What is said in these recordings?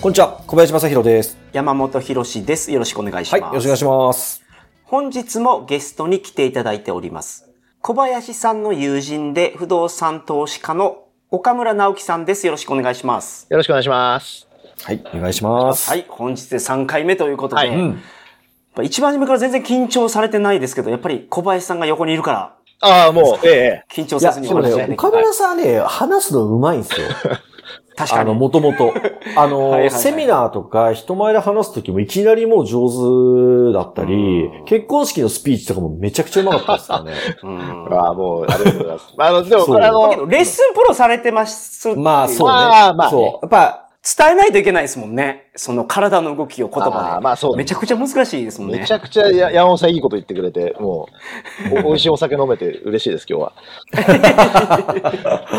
こんにちは、小林正宏です。山本博史です。よろしくお願いしはい、ます。よろしくお願いします。本日もゲストに来ていただいております。小林さんの友人で不動産投資家の岡村直樹さんです。よろしくお願いします。よろしくお願いします。はい、お願いします。はい、本日で3回目ということで、はいやっぱ一番初めから全然緊張されてないですけど、やっぱり小林さんが横にいるから、ああ、もう、ええ。緊張せずに話しでき岡村さんはね、話すのうまいんですよ。確かあの、に。もともと。あの、はいはいはいセミナーとか人前で話すときもいきなりもう上手だったりうん、結婚式のスピーチとかもめちゃくちゃうまかったですからね。うんああ、もう、ありがとうございます。あの、でも、あの、レッスンプロされてますまあ、そうね。まあまあねそう。やっぱ、伝えないといけないですもんね。その体の動きを言葉で。まあそうめちゃくちゃ難しいですもんね。めちゃくちゃや山本さんいいこと言ってくれて、もう、お 美味しいお酒飲めて嬉しいです、今日は。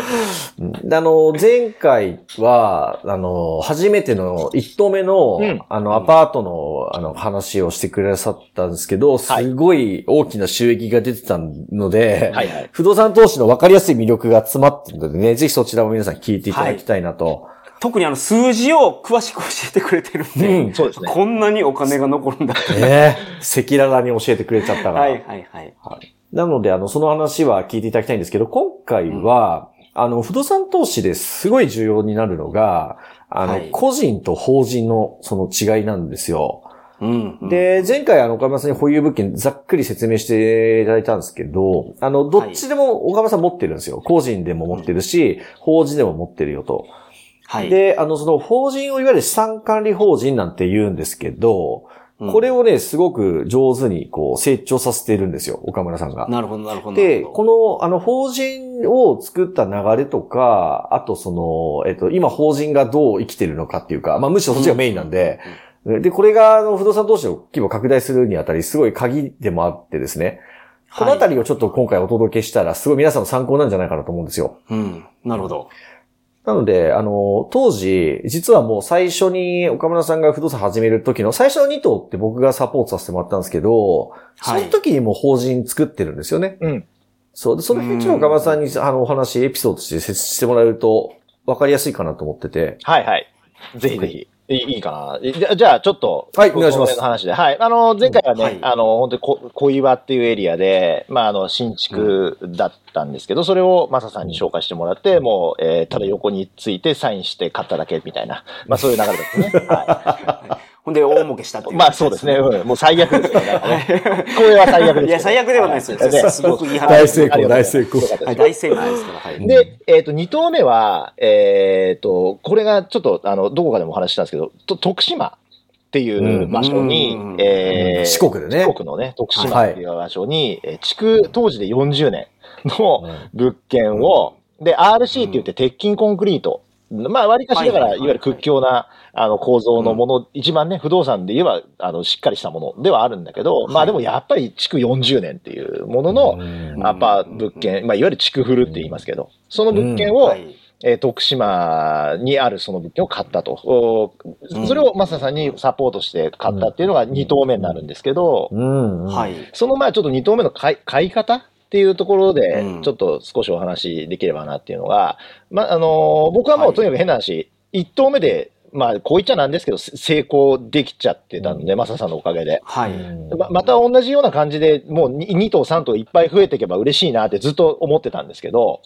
うんあの、前回は、あの、初めての一棟目の、うんあの、アパートの、あの、話をしてくださったんですけど、すごい大きな収益が出てたので、はいはい。不動産投資の分かりやすい魅力が詰まってるのでね、ぜひそちらも皆さん聞いていただきたいなと。特にあの数字を詳しく教えてくれてるんで、うんそうですね。こんなにお金が残るんだって。ね赤裸々に教えてくれちゃったから。はいはいはい。なので、あの、その話は聞いていただきたいんですけど、今回は、あの、不動産投資ですごい重要になるのが、あの、はい個人と法人のその違いなんですよ。うん、うん、で、前回あの、岡村さんに保有物件ざっくり説明していただいたんですけど、あの、どっちでも岡村さん持ってるんですよ。個人でも持ってるし、法人でも持ってるよと。はい。で、あの、その法人をいわゆる資産管理法人なんて言うんですけど、うんこれをね、すごく上手にこう成長させているんですよ、岡村さんが。なるほどなるほど。で、この、あの、法人を作った流れとか、あとその、えっと、今法人がどう生きてるのかっていうか、まあむしろそっちがメインなんで、で、これが、あの、不動産投資の規模を拡大するにあたり、すごい鍵でもあってですね、このあたりをちょっと今回お届けしたら、すごい皆さんの参考なんじゃないかなと思うんですよ。どうん。なるほど。なので、あの、当時、実はもう最初に岡村さんが不動産始める時の最初の2棟って僕がサポートさせてもらったんですけど、その時にもう法人作ってるんですよね。うん。そう。で、その辺ちょっと岡村さんにあのお話、エピソードとして説明してもらえると分かりやすいかなと思ってて。はいはい。ぜひぜひ。いいいいかな。じゃじゃあ、ちょっと。はいお願いします話で。はい。あの、前回はね、はいあの、本当にこ小岩っていうエリアで、まあ、あの、新築だったんですけど、それをマサさんに紹介してもらって、もう、えーただ横についてサインして買っただけみたいな、まあ、そういう流れですね。はほんで、大儲けしたっていい。う。まあ、そうですね。うんもう最悪ですからね。これは最悪です。いや、最悪ではないですよ。ねすごくいい話。大成功大成功はい、大成功ですから。はい。で、えっ、と、2投目は、えっ、と、これがちょっと、あの、どこかでもお話ししたんですけど、と徳島っていう場所に、うんえー四国でね四国のね、徳島っていう場所に、えー築、当時で40年の物件を、で、RC って言って鉄筋コンクリート。まあ、割りかしだから、はいいわゆる屈強な、あの、構造のもの、一番ね、不動産で言えば、あの、しっかりしたものではあるんだけど、まあでもやっぱり築40年っていうものの、うんアパ物件、まあ、いわゆる築フルって言いますけど、その物件を、はい。えー徳島にあるその物件を買ったと。それをマサさんにサポートして買ったっていうのが2棟目になるんですけど、うん。うん。はい。そのまあちょっと2棟目の買い買い方っていうところでう、んちょっと少しお話できればなっていうのが、まあ、あのー僕はもはいうとにかく変な話、1棟目で、まあ、こう言っちゃなんですけど、せ成功できちゃってたんで、マサさんのおかげで。はい。ままた同じような感じで、もう 2, 棟、3棟いっぱい増えていけば嬉しいなってずっと思ってたんですけど、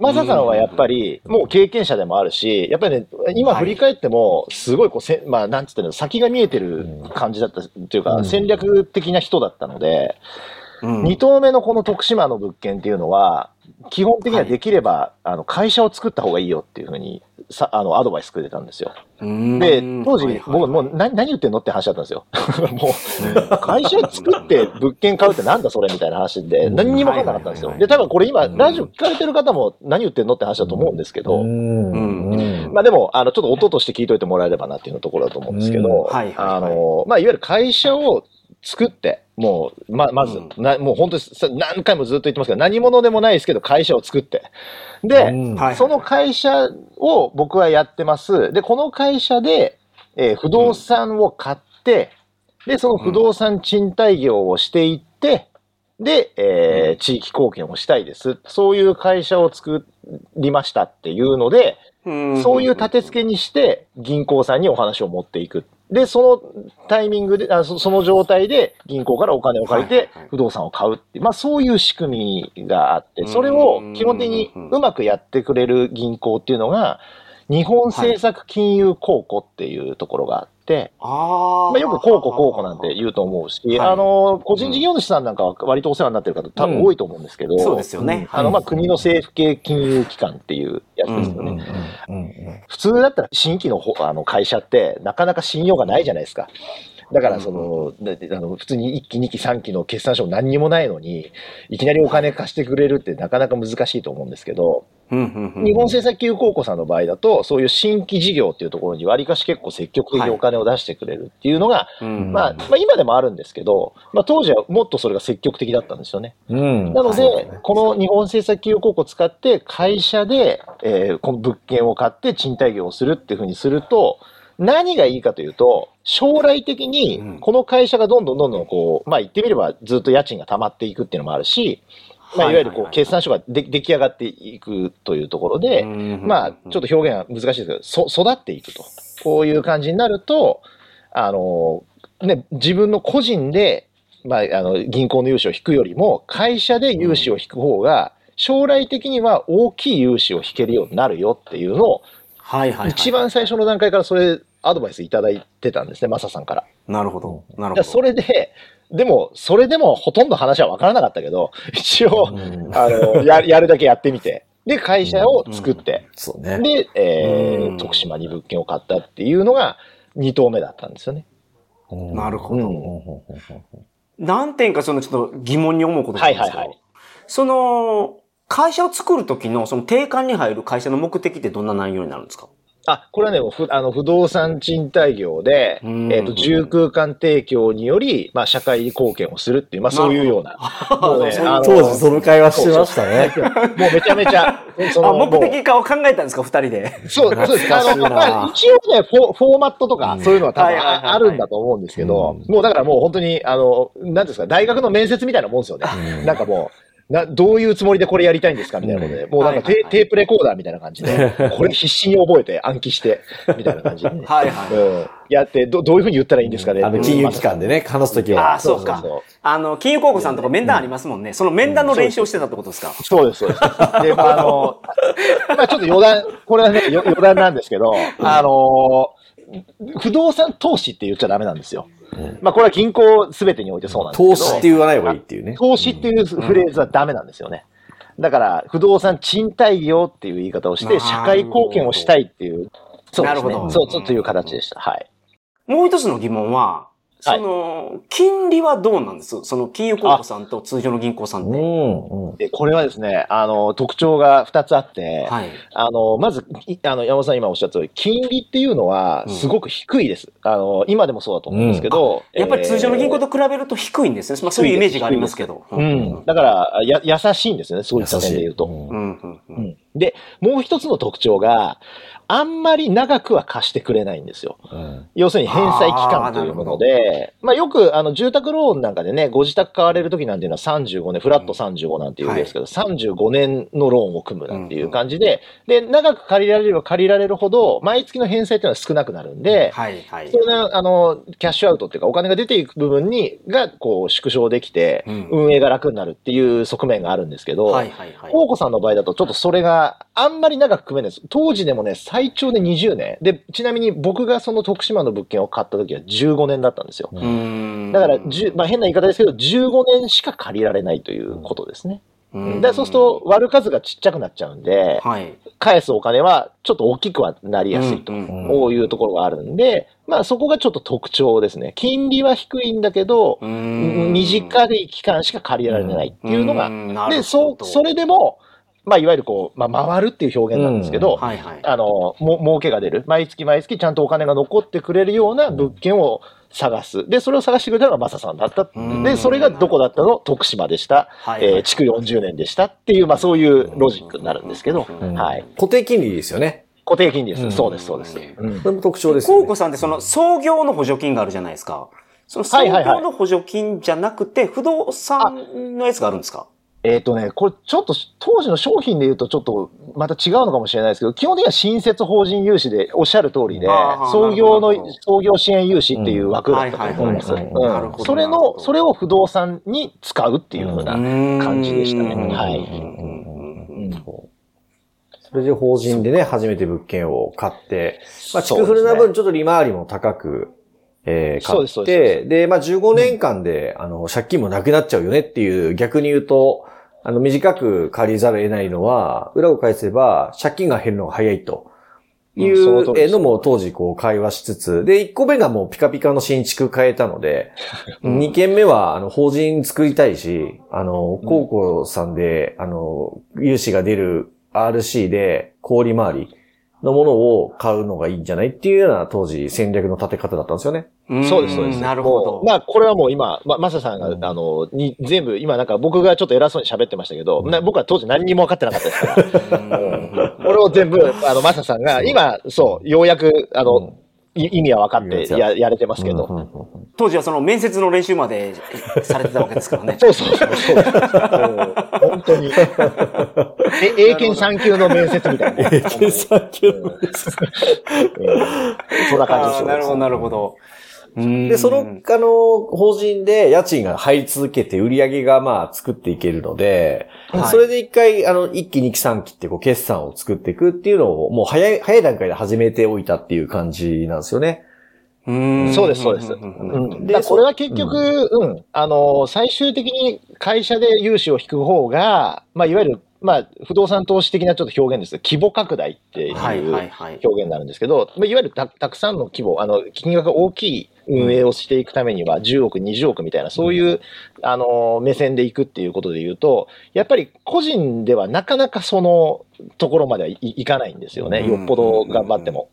マサさんはやっぱり、もう経験者でもあるし、やっぱりね、今振り返っても、すごいこうせ、まあ、なんつってんの、先が見えてる感じだったっていうか、うん。戦略的な人だったので、うん2棟目のこの徳島の物件っていうのは、基本的にはできれば、あの会社を作った方がいいよっていうふうにさ、あの、アドバイスくれたんですよ。うん。で、当時、はいはい僕もう何何言ってんのって話だったんですよ。もう、会社作って物件買うってなんだそれみたいな話で、何にも分かんなかったんですよ。はいはいで、多分これ今、うん。ラジオ聞かれてる方も何言ってんのって話だと思うんですけど、うん。うん。まあでも、あの、ちょっと音として聞いといてもらえればなっていうところだと思うんですけど、うん。はいはいはい。あの、まあいわゆる会社を作って、もう、ま、まず、うんなもう本当にさ何回もずっと言ってますけど、何者でもないですけど、会社を作って。で、うんはいその会社を僕はやってます。で、この会社で、えー不動産を買って、で、その不動産賃貸業をしていって、で、えーうん地域貢献をしたいです。そういう会社を作りましたっていうので、うんそういう立て付けにして銀行さんにお話を持っていく。で、そのタイミングで、あそその状態で銀行からお金を借りて不動産を買うっていう、まあそういう仕組みがあって、それを基本的にうまくやってくれる銀行っていうのが、日本政策金融公庫っていうところがあって、あまあ、よく公庫公庫なんて言うと思うし、はい。あの、個人事業主さんなんかは割とお世話になってる方多分多いと思うんですけど、そうですよね。うん。あの、まあ、国の政府系金融機関っていうやつですよね。うんうんうん普通だったら新規のほあの会社ってなかなか信用がないじゃないですか。だからその、だあの普通に1期、2期、3期の決算書も何にもないのに、いきなりお金貸してくれるってなかなか難しいと思うんですけど、うんうんうん日本政策金融公庫さんの場合だと、そういう新規事業っていうところにわりかし結構積極的にお金を出してくれるっていうのが、うん。まあ、まあ今でもあるんですけど、まあ当時はもっとそれが積極的だったんですよね。うん。なので、はい。この日本政策金融公庫を使って会社で、えーこの物件を買って賃貸業をするっていうふうにすると、何がいいかというと、将来的うん。にこの会社がどんどんどんどんこう、まあ言ってみればずっと家賃が溜まっていくっていうのもあるし、まあいわゆるこう決算書がで出来上がっていくというところで、まあちょっと表現は難しいですけど、そ育っていくと。こういう感じになると、あの、ね、自分の個人で、まあ、あの、銀行の融資を引くよりも、会社で融資を引く方が、将来的には大きい融資を引けるようになるよっていうのを。一番最初の段階からそれ、アドバイスいただいてたんですね、マサさんから。なるほど。なるほど。それで、でも、それでもほとんど話は分からなかったけど、一応、うん。あの、や やるだけやってみて、で、会社を作って、そうね。で、えうん。ー、徳島に物件を買ったっていうのが2棟目だったんですよね。なるほど。うん。何点かそのちょっと疑問に思うことがあるんですけど、はいはいはい。その、会社を作るときのその定款に入る会社の目的ってどんな内容になるんですか？あ、これはね、ふあの不動産賃貸業で、うんえっ、と、住空間提供により、まあ、社会貢献をするっていう、まあ、そういうような。もう当時その会話してましたね。もうめちゃめちゃ、そあ、の目的化を考えたんですか、二人で。そう、そうです。あの、まあ、一応ねフォ、フォーマットとか、そういうのは多分ああるんだと思うんですけど、うんもうだからもう本当に、あの、なんですか、大学の面接みたいなもんですよね。うんなんかもう、な、どういうつもりでこれやりたいんですかみたいなことで、もうなんかテ,、はいはいはいテープレコーダーみたいな感じで、これ必死に覚えて暗記して、みたいな感じでね、はいはい。うん。やって、ど、どういうふうに言ったらいいんですかね？あの、金融機関でね、話すときあは。あ、そうかそうそうそう。あの、金融公庫さんとか面談ありますもんね。その面談の練習をしてたってことですか？そうです、そうです。で、まあ、あの、まあちょっと余談、これはね、よ余談なんですけど、あの、不動産投資って言っちゃダメなんですよ。まあこれは銀行すべてにおいてそうなんですけど。投資って言わない方がいいっていうね。投資っていうフレーズはダメなんですよね。だから、不動産賃貸業っていう言い方をして、社会貢献をしたいっていう、そうですね。なるほどそう、そうという形でした。はい。もう一つの疑問は、そはいの、金利はどうなんです？その金融公庫さんと通常の銀行さんって。うん。うんで、これはですね、あの、特徴が2つあって、はい。あの、まず、いあの、山本さん今おっしゃった通り、金利っていうのはうんすごく低いです。あの、今でもそうだと思うんですけど、やっぱり通常の銀行と、と比べると低いんですね。まあそういうイメージがありますけど。う。ん。だから、や、優しいんですよね、そういった点で言うと。うんうん。うん。ううんんで、もう一つの特徴が、あんまり長くは貸してくれないんですよ。うん要するに返済期間というもので、まあよくあの住宅ローンなんかでね、ご自宅買われるときなんていうのは35年、フラット35なんていうんですけど、35年のローンを組むなんていう感じで、で、長く借りられれば借りられるほど、毎月の返済っていうのは少なくなるんで、はい。はいそ。れが、あの、キャッシュアウトっていうか、お金が出ていく部分に、が、こう、縮小できて、うん運営が楽になるっていう側面があるんですけど、はい。はい。さんの場合だと、ちょっとそれがあんまり長く組めないです。当時でもね、最長で20年。で、ちなみに僕がその徳島の物件を買った時は15年だったんですよ。うんだから、10まあ変な言い方ですけど、15年しか借りられないということですね。うんでそうすると割る数がちっちゃくなっちゃうんで、はい。返すお金はちょっと大きくはなりやすいと。こういうところがあるんで、まあそこがちょっと特徴ですね。金利は低いんだけど、うん短い期間しか借りられないっていうのが、で、そう、それでも、まあいわゆるこう、まあ回るっていう表現なんですけど、はいはい。あの、も、儲けが出る。毎月毎月ちゃんとお金が残ってくれるような物件を探す。で、それを探してくれたのがマサさんだった。うんで、それがどこだったの？徳島でした。はいえー築40年でしたっていう、まあそういうロジックになるんですけど、うんはい。固定金利ですよね。固定金利です。うんそうです、そうです。ううんそれも特徴ですよね。コウコさんってその創業の補助金があるじゃないですか。その創はいはいはい業の補助金じゃなくて、不動産のやつがあるんですか？えっ、とね、これちょっと当時の商品で言うとちょっとまた違うのかもしれないですけど、基本的には新設法人融資でおっしゃる通りで創業の創業支援融資っていう枠だったと思います。それの、それを不動産に使うっていうふうな。感じでしたね。うん。はい。それで法人でね、初めて物件を買って、まあ、築古な分ちょっと利回りも高く、えー、買そうですそうって、でで、まあ、15年間で、あの、借金もなくなっちゃうよねっていう、逆に言うと、あの、短く借りざるを得ないのは、裏を返せば、借金が減るのが早いと。いうのも当時こう会話しつつ、で、1個目がもうピカピカの新築変えたので、2軒目はあの法人作りたいし、あの、高校さんで、あの、融資が出る RC で氷回りのものを買うのがいいんじゃないっていうような当時戦略の立て方だったんですよね。うんそうです、そうです。なるほもどう。まあ、これはもう今、ま、マサさんが、あの、に、全部、今なんか僕がちょっと偉そうに喋ってましたけど、な僕は当時何にも分かってなかったですから。うんこれを全部、あの、マサさんが、今、そう、ようやく、あの、い意味は分かってや、やれてますけど。うんうんうん当時はその面接の練習までされてたわけですからね。そうそうそうそう。うん本当に。え、英検3級の面接みたいな。経産級のうんそんな感じですなるほど、なるほど。で、でその、あの、法人で家賃が入り続けて売り上げがまあ作っていけるので、はいそれで一回、あの、一期二期三期ってこう決算を作っていくっていうのをもう早い、早い段階で始めておいたっていう感じなんですよね。そうですそうです。でこれは結局、うん、あの、最終的に会社で融資を引く方が、まあ、いわゆる、まあ、不動産投資的なちょっと表現ですけど規模拡大っていうはいはい表はい。現になるんですけど、まあ、いわゆるたたくさんの規模、あの、金額が大きい運営をしていくためには、10億、20億みたいな、そういう、あの、目線でいくっていうことで言うと、やっぱり個人ではなかなかそのところまではいいかないんですよね。よっぽど頑張っても。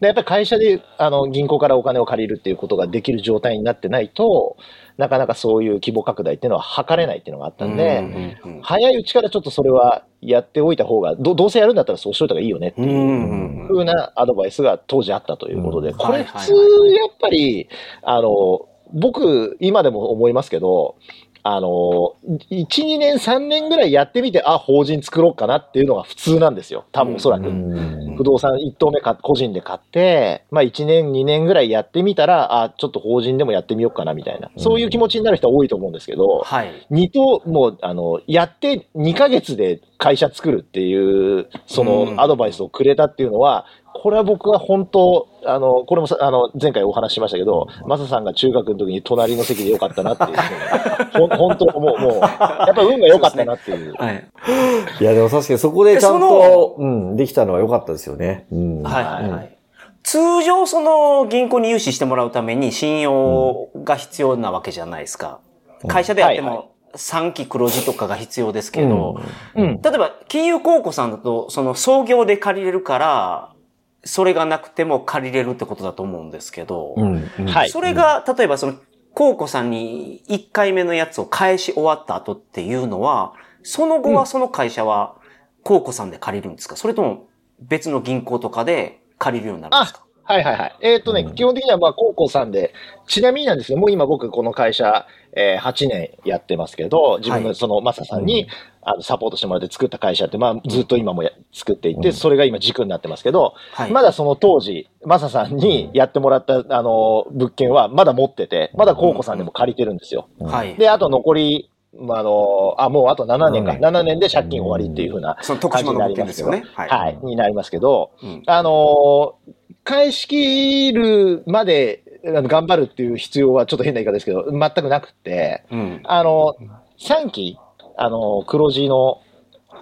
でやっぱり会社であの銀行からお金を借りるっていうことができる状態になってないと、なかなかそういう規模拡大っていうのは図れないっていうのがあったんで、うんうん早いうちからちょっとそれはやっておいた方が、どどうせやるんだったらそうしといた方がいいよねっていう。ふうなアドバイスが当時あったということで、うんこれ普通やっぱり、あの、僕、今でも思いますけど、あの、1、2年、3年ぐらいやってみて、あ、法人作ろうかなっていうのが普通なんですよ。多分おそらく。うん不動産1棟目か個人で買って、まあ1年、2年ぐらいやってみたら、あ、ちょっと法人でもやってみようかなみたいな、そういう気持ちになる人は多いと思うんですけど、はい。二棟、もう、あの、やって2ヶ月で会社作るっていう、そうん。のアドバイスをくれたっていうのは、これは僕は本当、あの、これもさ、あの、前回お話ししましたけど、マサさんが中学の時に隣の席でよかったなっていう 本当思う、もう、やっぱ運が良かったなっていう。はい。いや、でも確かにそこでちゃんと、うん、できたのは良かったですよね。うん。はいはいはい。通常その銀行に融資してもらうために信用が必要なわけじゃないですか。会社であっても3期黒字とかが必要ですけど、うん。例えば金融公庫さんだとその創業で借りれるから、それがなくても借りれるってことだと思うんですけど、うん。それが、例えばその、コウコさんに1回目のやつを返し終わった後っていうのは、その後はその会社は、コウコさんで借りるんですか？それとも別の銀行とかで借りるようになるんですか？はいはいはい。えっ、とね、うん基本的にはまあ、高校さんで、ちなみになんですけど、もう今僕この会社、えー8年やってますけど、自分はいのそのマサさんに、あのサポートしてもらって作った会社って、まあ、ずっと今もや作っていて、うんそれが今軸になってますけど、はい。まだその当時、マサさんにやってもらった、あの、物件はまだ持ってて、まだ高校さんでも借りてるんですよ。はい。で、あと残り、まあ、あの、あ、もうあと7年か。7 7年で借金終わりっていうふうなその徳島の物件ですよね。はい。はい、になりますけど、うんあのー返し切るまで頑張るっていう必要はちょっと変な言い方ですけど、全くなくって、うん。あの、3期、あの、黒字の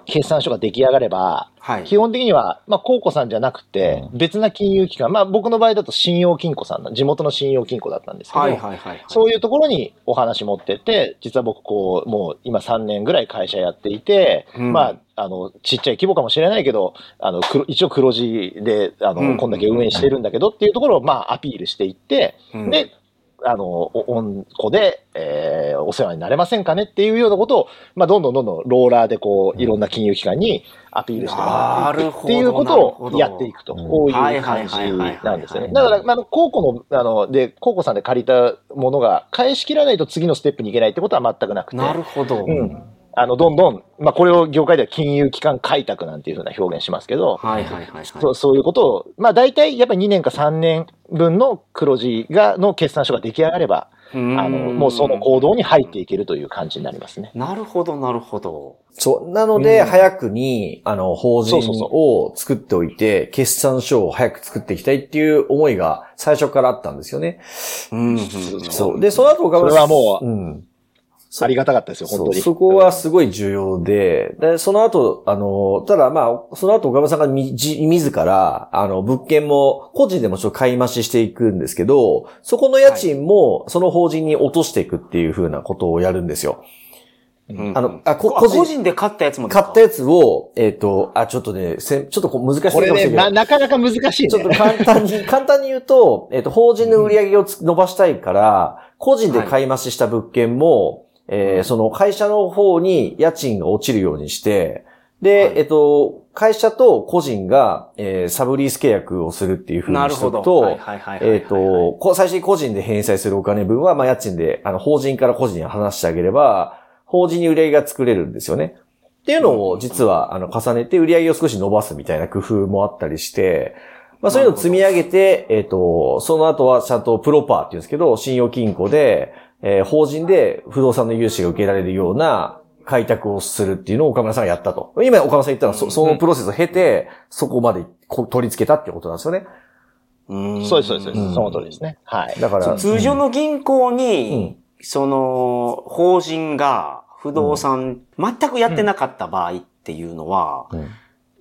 決算書が出来上がれば、はい。基本的には、まあ、コーコさんじゃなくて、別な金融機関、まあ、僕の場合だと信用金庫さんの、地元の信用金庫だったんですけど、はいはいはいはい。そういうところにお話持ってって、実は僕こう、もう今3年ぐらい会社やっていて、うんまあ、あの、ちっちゃい規模かもしれないけど、あの、黒一応黒字で、あの、うんこんだけ運営してるんだけどっていうところを、まあ、アピールしていって、うんで、あの、お、温子で、えーお世話になれませんかねっていうようなことを、まあ、どんどんどんどんローラーでこう、いろんな金融機関にアピールしてもらっていくっていうことをやっていくと、こういう感じなんですよね。だから、まあ、高校の、あの、で、高校さんで借りたものが返し切らないと次のステップに行けないってことは全くなくて。なるほど。うん。あの、どんどん、まあ、これを業界では金融機関開拓なんていうふうな表現しますけど、はいはいはいはい。そうそういうことを、まあ大体やっぱり2年か3年分の黒字が、の決算書が出来上がれば、ああの、もうその行動に入っていけるという感じになりますね。なるほどなるほど。そう。なので、うん早くに、あの、法人を作っておいて、決算書を早く作っていきたいっていう思いが最初からあったんですよね。うん。そう。で、その後岡村それはもううん。ありがたかったですよ、本当に。そこはすごい重要で、で、その後、あの、ただまあ、その後岡村さんがみじ自ら、あの、物件も、個人でもちょっと買い増ししていくんですけど、そこの家賃も、その法人に落としていくっていう風なことをやるんですよ。うん。あの、あ、こあ個人個人で買ったやつも買ったやつを、えっ、と、あ、ちょっとね、せんちょっとこう難しいかもこれね、しれないな、なかなか難しいちょっとね。簡単に、簡単に言うと、えっ、と、法人の売り上げをつ伸ばしたいから、個人で買い増しした物件も、えーその会社の方に家賃が落ちるようにして、で、はい。えっ、と、会社と個人が、えーサブリース契約をするっていう風になるほど。しておくと、えっ、と、最初に個人で返済するお金分は、まあ、家賃で、あの、法人から個人に話してあげれば、法人に売り上げが作れるんですよね。っていうのを、実は、あの、重ねて売り上げを少し伸ばすみたいな工夫もあったりして、まあ、そういうのを積み上げて、えっ、と、その後はちゃんとプロパーっていうんですけど、信用金庫で、えー法人で不動産の融資が受けられるような開拓をするっていうのを岡村さんがやったと。今岡村さん言ったのは、そそのプロセスを経て、そこまでこ取り付けたっていうことなんですよね。うんそうです、そうです、そううんです。その通りですね。はい。だから、通常の銀行うんに、その、法人が不動産、全くやってなかった場合っていうのは、うん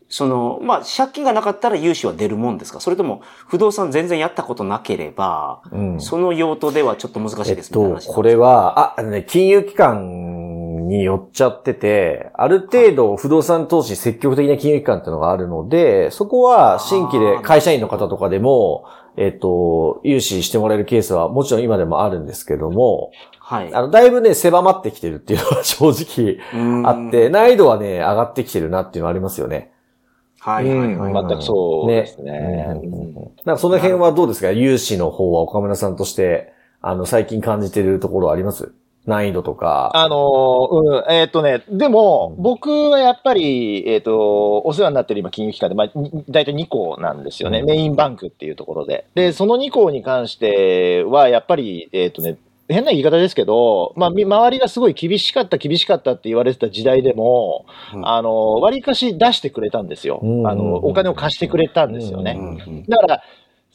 その、まあ、借金がなかったら融資は出るもんですか？それとも、不動産全然やったことなければ、うんその用途ではちょっと難しいですえっと、これは、あ、あのね、金融機関によっちゃってて、ある程度不動産投資積極的な金融機関っていうのがあるので、そこは新規で会社員の方とかでも、えっと、融資してもらえるケースはもちろん今でもあるんですけども、はい。あの、だいぶね、狭まってきてるっていうのは正直うんあって、難易度はね、上がってきてるなっていうのはありますよね。はいはいはい。うん全くそうですね。うんうんなんかその辺はどうですか？融資の方は岡村さんとして、あの、最近感じてるところあります？難易度とか。あのーうん、えーっとね、でも、僕はやっぱり、えーっと、お世話になってる今、金融機関で、まあ、に大体2校なんですよね。うんメインバンクっていうところで。で、その2校に関しては、やっぱり、えーっとね、変な言い方ですけど、まあ、み周りがすごい厳しかった、厳しかったって言われてた時代でも、うんあの、割かし出してくれたんですよ。うんあの、お金を貸してくれたんですよね。うんうんだから、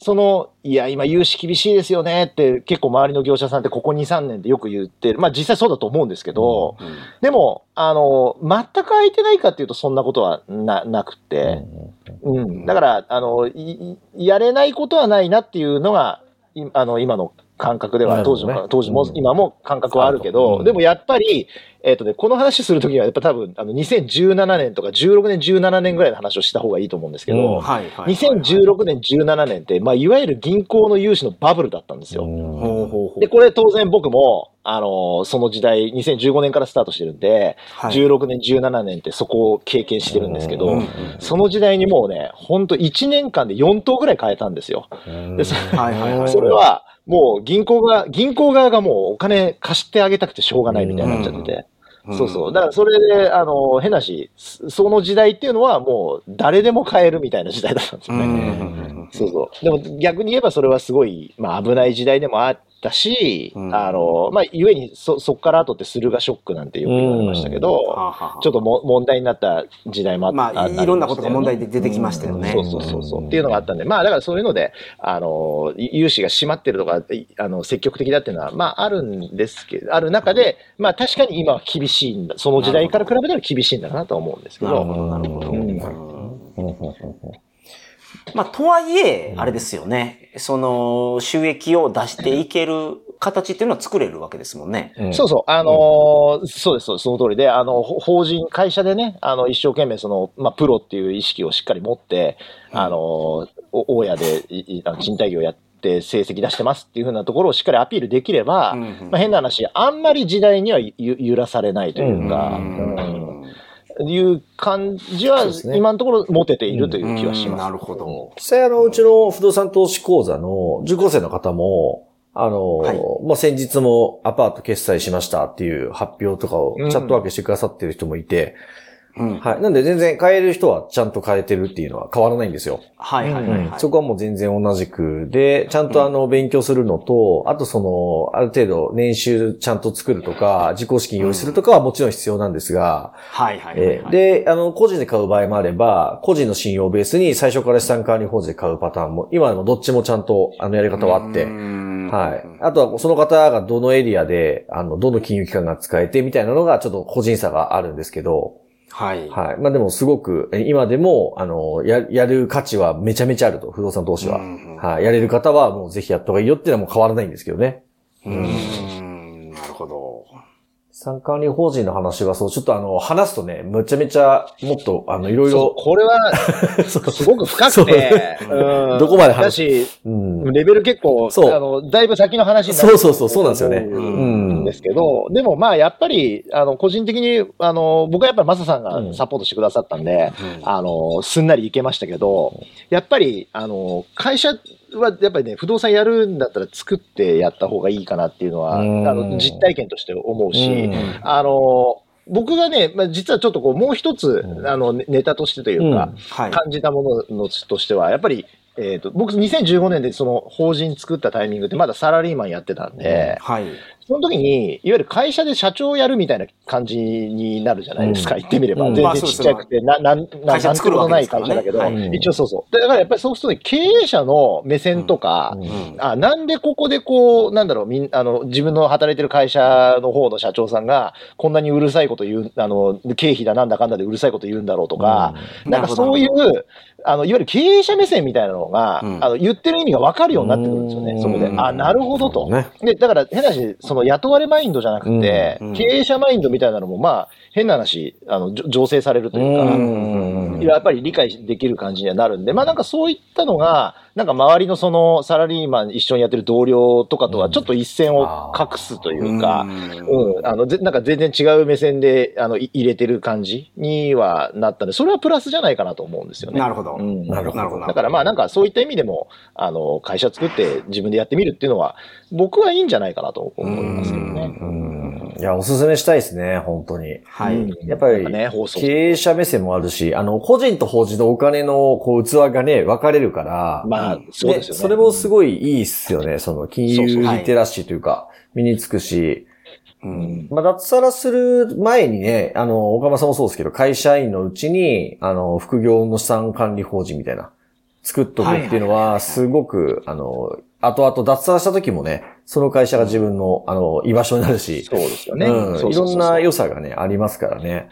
その、いや、今、融資厳しいですよねって、結構周りの業者さんってここ2、3年でよく言ってる。まあ実際そうだと思うんですけど、うんでも、あの、全く空いてないかっていうとそんなことはな、なくて、うん。だから、あの、やれないことはないなっていうのが、いあの、今の感覚では、当時の、なるほどね。当時もうん。今も感覚はあるけど、うん。でもやっぱり、えっ、とね、この話するときには、やっぱ多分、あの、2017年とか16年、17年ぐらいの話をした方がいいと思うんですけど、うんはいはいはい。2016年、17年って、まあ、いわゆる銀行の融資のバブルだったんですよ。で、これ当然僕も、あのその時代、2015年からスタートしてるんで、はい16年、17年ってそこを経験してるんですけど、うんその時代にもうね、ほんと1年間で4頭ぐらい変えたんですよ。でそはいはいはい。それは、もう銀行が、銀行側がもうお金貸してあげたくてしょうがないみたいになっちゃってて。そうそう。だからそれで、あの、変なし、その時代っていうのはもう誰でも買えるみたいな時代だったんですよね。うん。そうそう。でも逆に言えばそれはすごい、まあ危ない時代でもあたし、うんあの、まあ、ゆえに、そ、そっから後って駿河ショックなんてよく言われましたけど、はあはあはあちょっとも問題になった時代もあった。まあいろんなことが問題で出てきましたよねうんそうそうそうそう。っていうのがあったんで、まあだからそういうので、あの、融資が閉まってるとか、いあの、積極的だっていうのは、まああるんですけど、ある中で、まあ確かに今は厳しいんだ。その時代から比べたら厳しいんだなとは思うんですけど。なるほど、なるほど。うんうんまあ、とはいえ、あれですよね。その、収益を出していける形っていうのは作れるわけですもんね。うん。そうそう、あのーそうです、そうです。その通りで、あの、ほ法人、会社でね、あの、一生懸命、その、まあ、プロっていう意識をしっかり持って、あのーお大家で、賃貸業やって成績出してますっていうふうなところをしっかりアピールできれば、うんうん。まあ、変な話、あんまり時代にはゆ揺らされないというか、うん。うんいう感じは今のところ持てているという気はします。うんなるほど。実際あの、うちの不動産投資講座の受講生の方も、あの、はいまあ、先日もアパート決済しましたっていう発表とかをチャットワークしてくださってる人もいて、うんはい。なんで全然変える人はちゃんと変えてるっていうのは変わらないんですよ。はいはいはいはい。そこはもう全然同じくで、ちゃんとあの、勉強するのと、あとその、ある程度年収ちゃんと作るとか、自己資金用意するとかはもちろん必要なんですが、はいはいはいはい。えーで、あの、個人で買う場合もあれば、個人の信用ベースに最初から資産管理法人で買うパターンも、今でもどっちもちゃんと、あの、やり方はあって、ははい。あとは、その方がどのエリアで、あの、どの金融機関が使えて、みたいなのが、ちょっと個人差があるんですけど、はい。はい。まあでも、すごく、え今でも、あの、や、やる価値はめちゃめちゃあると、不動産投資は。うんはい。やれる方は、もうぜひやった方がいいよっていうのはもう変わらないんですけどね。うん。なるほど。資産管理法人の話は、そう、ちょっとあの、話すとね、めちゃめちゃ、もっと、あの、いろいそうろ、これは、そうすごく深くて、うん どこまで話だし、うん。レベル結構、そうあの、だいぶ先の話になそうそうそうそうなんですよねううんんですけど、でもまあ、やっぱり、あの、個人的に、あの、僕はやっぱりマサさんうん。がサポートしてくださったんで、うん。あの、すんなりいけましたけど、やっぱり、あの、会社はやっぱりね、不動産やるんだったら作ってやった方がいいかなっていうのは、あうん。の、実体験として思うし、うん。あの、僕がね、まあ、実はちょっとこう、もう一つ、うん。あの、ネネタとしてというか、はい。感じたもののとしては、やっぱり、えっ、と、僕2015年でその法人作ったタイミングってまだサラリーマンやってたんで、はい。その時に、いわゆる会社で社長をやるみたいな感じになるじゃないですか、うん。言ってみれば。うん。全然ちっちゃくて、な、なん、な会社なんてことない会社だけど、はい。一応そうそう。だからやっぱりそうすると経営者の目線とか、うん。うん。あ、なんでここでこう、なんだろう、みん、あの、自分の働いてる会社の方の社長さんが、こんなにうるさいこと言う、あの、経費だなんだかんだでうるさいこと言うんだろうとか、なんかそういう、あの、いわゆる経営者目線みたいなのが、うんあの、言ってる意味が分かるようになってくるんですよね、うんそこで。あ、なるほどと。ね。で、だから変な話、その雇われマインドじゃなくて、うん経営者マインドみたいなのも、まあ、変な話、あの、醸成されるというか、うんやっぱり理解できる感じにはなるんで、まあなんかそういったのが、なんか周りのそのサラリーマン一緒にやってる同僚とかとはちょっと一線を画すというか、うん、あの、ぜなんか全然違う目線で、あの、い入れてる感じにはなったんで、それはプラスじゃないかなと思うんですよね。なるほど。うんなるほどなるほど。だからまあなんかそういった意味でも、あの、会社作って自分でやってみるっていうのは、僕はいいんじゃないかなと思いますけどね。うん。いや、おすすめしたいですね、本当に。はい。うんやっぱりね。経営者目線もあるし、あの、個人と法人のお金の、こう、器がね、分かれるから、まあ、そうですよね。それもすごいいいっすよね。その、金融リテラシーというか、身につくし、うんまあ、脱サラする前にね、あの、岡間さんもそうですけど、会社員のうちに、あの、副業の資産管理法人みたいな、作っとくっていうのは、すごく、あの、後々脱サラした時もね、その会社が自分の、あの、居場所になるし、そうですよね。うん、いろな良さがね、ありますからね。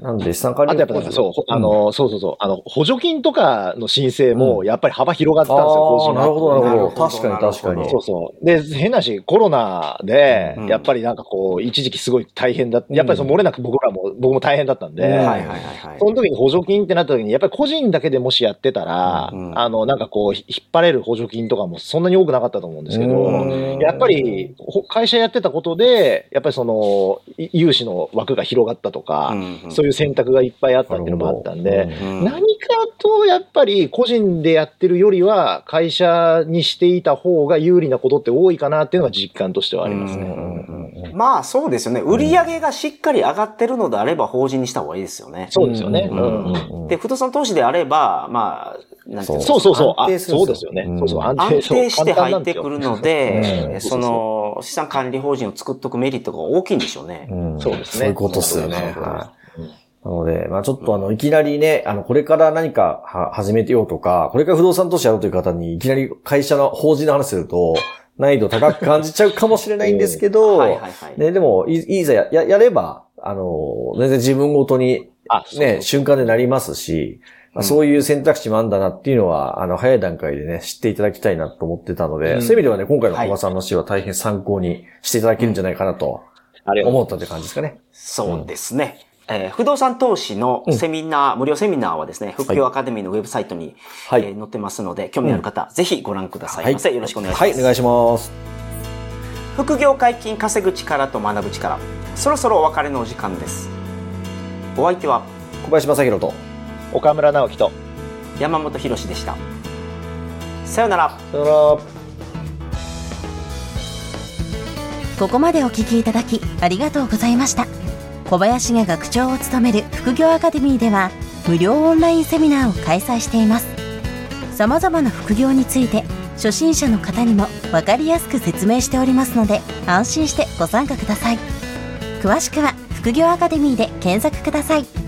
なんで、資産管理あとやっぱそう、あの、そうそうそう、あの、補助金とかの申請も、やっぱり幅広がってたんですよ、ああ、法人なるほど、なるほど。確かに、確かに。そうそう。で、変なし、コロナでうん、やっぱりなんかこう、一時期すごい大変だやっぱりその漏れなく僕らも、僕も大変だったんで、うん。はいはいはいはい。その時に補助金ってなった時に、やっぱり個人だけでもしやってたら、うんあの、なんかこう、引っ張れる補助金とかもそんなに多くなかったと思うんですけど、うん。やっぱり、ほ会社やってたことで、やっぱりその、い融資の枠が広がったとか、うんそういう選択がいっぱいあったっていうのもあったんで、うん何かとやっぱり個人でやってるよりは会社にしていた方が有利なことって多いかなっていうのが実感としてはありますね。うんまあそうですよね。売り上げがしっかり上がってるのであれば法人にした方がいいですよね。そうですよね。で、不動産投資であれば、まあ、なんていうのそうそうそう。あ安定、するんですよそうですよね。うんそうそう。安安定して入ってくるので、うんその、資産管理法人を作っとくメリットが大きいんでしょうね。うんそうですねそういうことですよね。なので、まあちょっとあの、いきなりね、あの、これから何かは始めてようとか、これから不動産投資やろうという方に、いきなり会社の法人の話すると、難易度高く感じちゃうかもしれないんですけど、はいはいはい。ね、でも、いいざや、ややれば、あの、全然自分ごとに、ね、瞬間でなりますし、まあそういう選択肢もあるんだなっていうのは、あの、早い段階でね、知っていただきたいなと思ってたので、うんそういう意味ではね、今回の小川さんの話は大変参考にしていただけるんじゃないかなと思ったという感じですかね。そうですね。えー不動産投資のセミナー、無料セミナーはですね、副業アカデミーのウェブサイトに、はいえー載ってますので、興味ある方、ぜひご覧くださいませ。よろしくお願いします。はい、お願いします。副業解禁稼ぐ力と学ぶ力。そろそろお別れのお時間です。お相手は小林正宏と。岡村直樹と。山本博史でした。さよなら。さよなら。ここまでお聞きいただきありがとうございました小林が学長を務める副業アカデミーでは無料オンラインセミナーを開催しています。様々な副業について初心者の方にも分かりやすく説明しておりますので安心してご参加ください。詳しくは副業アカデミーで検索ください。